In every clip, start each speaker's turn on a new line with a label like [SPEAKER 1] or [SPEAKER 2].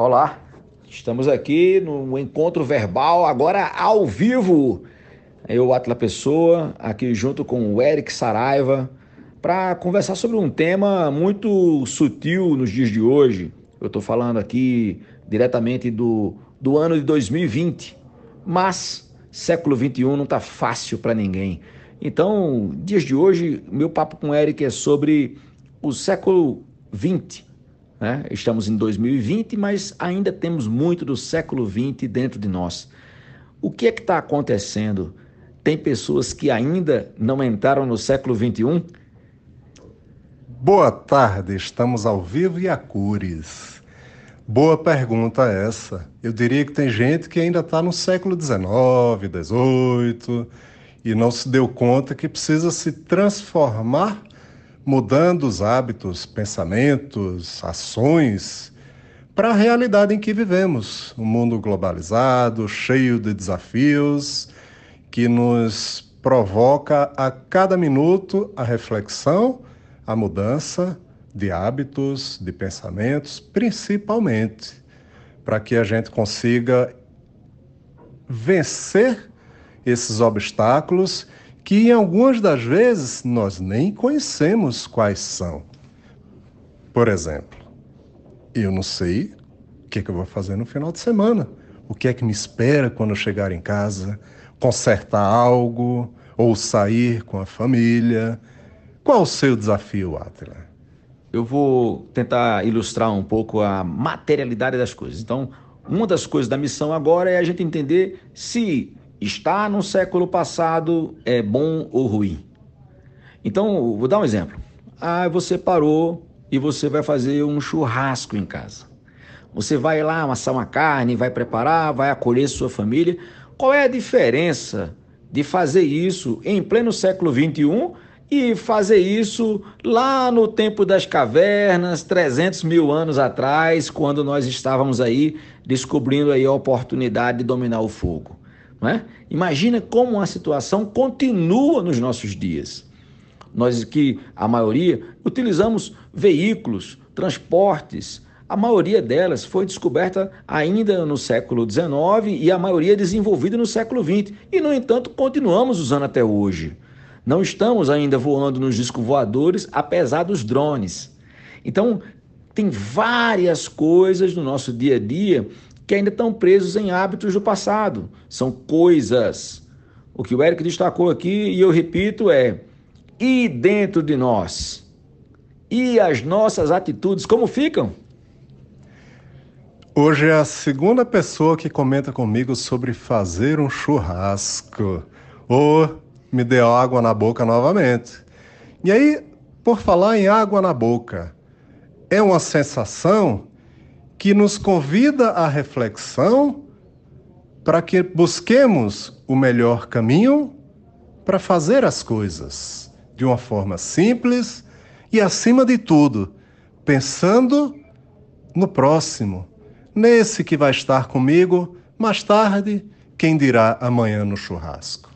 [SPEAKER 1] Olá, estamos aqui no encontro verbal, agora ao vivo. Eu, Atla Pessoa, aqui junto com o Eric Saraiva, para conversar sobre um tema muito sutil nos dias de hoje. Eu estou falando aqui diretamente do, do ano de 2020, mas século 21 não está fácil para ninguém. Então, dias de hoje, meu papo com o Eric é sobre o século 20 né? Estamos em 2020, mas ainda temos muito do século 20 dentro de nós. O que é que está acontecendo? Tem pessoas que ainda não entraram no século 21?
[SPEAKER 2] Boa tarde, estamos ao vivo e a cores. Boa pergunta essa. Eu diria que tem gente que ainda está no século XIX, XVIII e não se deu conta que precisa se transformar mudando os hábitos, pensamentos, ações para a realidade em que vivemos, um mundo globalizado, cheio de desafios, que nos provoca a cada minuto a reflexão, a mudança de hábitos, de pensamentos, principalmente para que a gente consiga vencer esses obstáculos que em algumas das vezes nós nem conhecemos quais são. Por exemplo, eu não sei o que, é que eu vou fazer no final de semana, o que é que me espera quando eu chegar em casa, consertar algo ou sair com a família. Qual o seu desafio, Atila?
[SPEAKER 1] Eu vou tentar ilustrar um pouco a materialidade das coisas. Então, uma das coisas da missão agora é a gente entender se estar no século passado é bom ou ruim. Então, vou dar um exemplo. Ah, você parou e você vai fazer um churrasco em casa. Você vai lá amassar uma carne, vai preparar, vai acolher sua família. Qual é a diferença de fazer isso em pleno século 21 e fazer isso lá no tempo das cavernas, 300 mil anos atrás, quando nós estávamos aí descobrindo aí a oportunidade de dominar o fogo? Não é? Imagina como a situação continua nos nossos dias. Nós que, a maioria, utilizamos veículos, transportes, a maioria delas foi descoberta ainda no século XIX e a maioria desenvolvida no século XX. E, no entanto, continuamos usando até hoje. Não estamos ainda voando nos discos voadores, apesar dos drones. Então, tem várias coisas no nosso dia a dia que ainda estão presos em hábitos do passado. São coisas. O que o Eric destacou aqui, e eu repito, é: e dentro de nós? E as nossas atitudes, como ficam?
[SPEAKER 2] Hoje é a segunda pessoa que comenta comigo sobre fazer um churrasco. Ou oh, me deu água na boca novamente. E aí, por falar em água na boca, é uma sensação que nos convida à reflexão para que busquemos o melhor caminho para fazer as coisas de uma forma simples e, acima de tudo, pensando no próximo, nesse que vai estar comigo mais tarde, quem dirá amanhã no churrasco.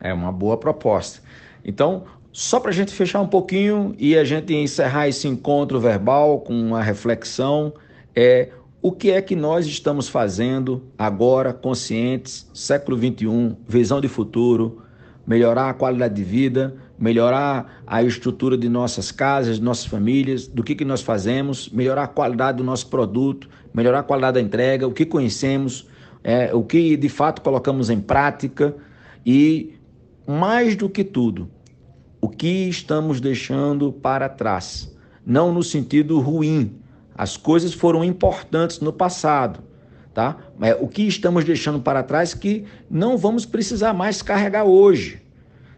[SPEAKER 1] É uma boa proposta. Então, só para a gente fechar um pouquinho e a gente encerrar esse encontro verbal com uma reflexão é o que é que nós estamos fazendo agora, conscientes, século 21, visão de futuro, melhorar a qualidade de vida, melhorar a estrutura de nossas casas, de nossas famílias, do que, que nós fazemos, melhorar a qualidade do nosso produto, melhorar a qualidade da entrega, o que conhecemos, é, o que de fato colocamos em prática e, mais do que tudo, o que estamos deixando para trás. Não no sentido ruim, as coisas foram importantes no passado, tá? É, o que estamos deixando para trás que não vamos precisar mais carregar hoje.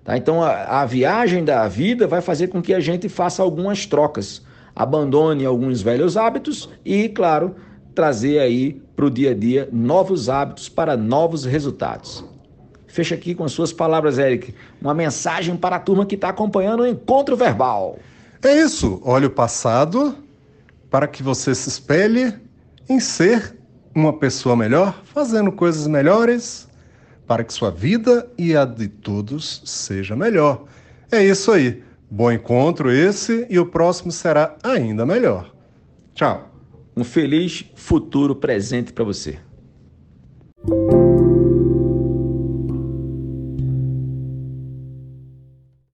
[SPEAKER 1] Tá? Então a, a viagem da vida vai fazer com que a gente faça algumas trocas, abandone alguns velhos hábitos e, claro, trazer aí para o dia a dia novos hábitos para novos resultados. Fecha aqui com as suas palavras, Eric. Uma mensagem para a turma que está acompanhando o encontro verbal.
[SPEAKER 2] É isso. Olha o passado, para que você se espelhe em ser uma pessoa melhor, fazendo coisas melhores, para que sua vida e a de todos seja melhor. É isso aí. Bom encontro esse e o próximo será ainda melhor. Tchau.
[SPEAKER 1] um feliz futuro presente para você.